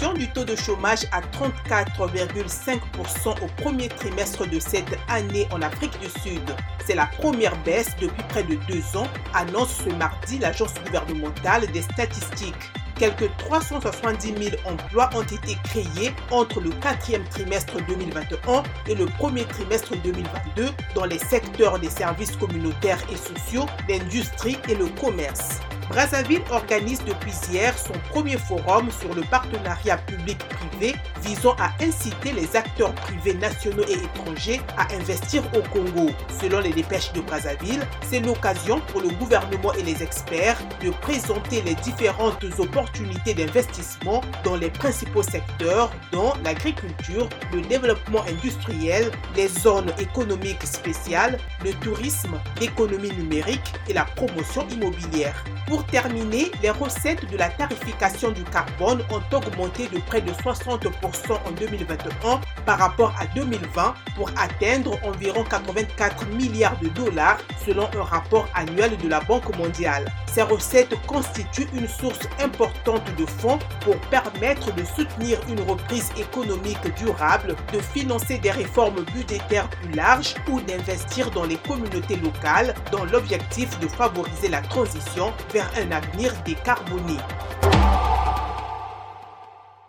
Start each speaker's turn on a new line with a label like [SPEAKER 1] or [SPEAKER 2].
[SPEAKER 1] Du taux de chômage à 34,5% au premier trimestre de cette année en Afrique du Sud. C'est la première baisse depuis près de deux ans, annonce ce mardi l'agence gouvernementale des statistiques. Quelques 370 000 emplois ont été créés entre le quatrième trimestre 2021 et le premier trimestre 2022 dans les secteurs des services communautaires et sociaux, l'industrie et le commerce. Brazzaville organise depuis hier son premier forum sur le partenariat public-privé visant à inciter les acteurs privés nationaux et étrangers à investir au Congo. Selon les dépêches de Brazzaville, c'est l'occasion pour le gouvernement et les experts de présenter les différentes opportunités d'investissement dans les principaux secteurs dont l'agriculture, le développement industriel, les zones économiques spéciales, le tourisme, l'économie numérique et la promotion immobilière. Pour terminer, les recettes de la tarification du carbone ont augmenté de près de 60% en 2021 par rapport à 2020 pour atteindre environ 84 milliards de dollars selon un rapport annuel de la Banque mondiale. Ces recettes constituent une source importante de fonds pour permettre de soutenir une reprise économique durable, de financer des réformes budgétaires plus larges ou d'investir dans les communautés locales dans l'objectif de favoriser la transition vers un avenir décarboné.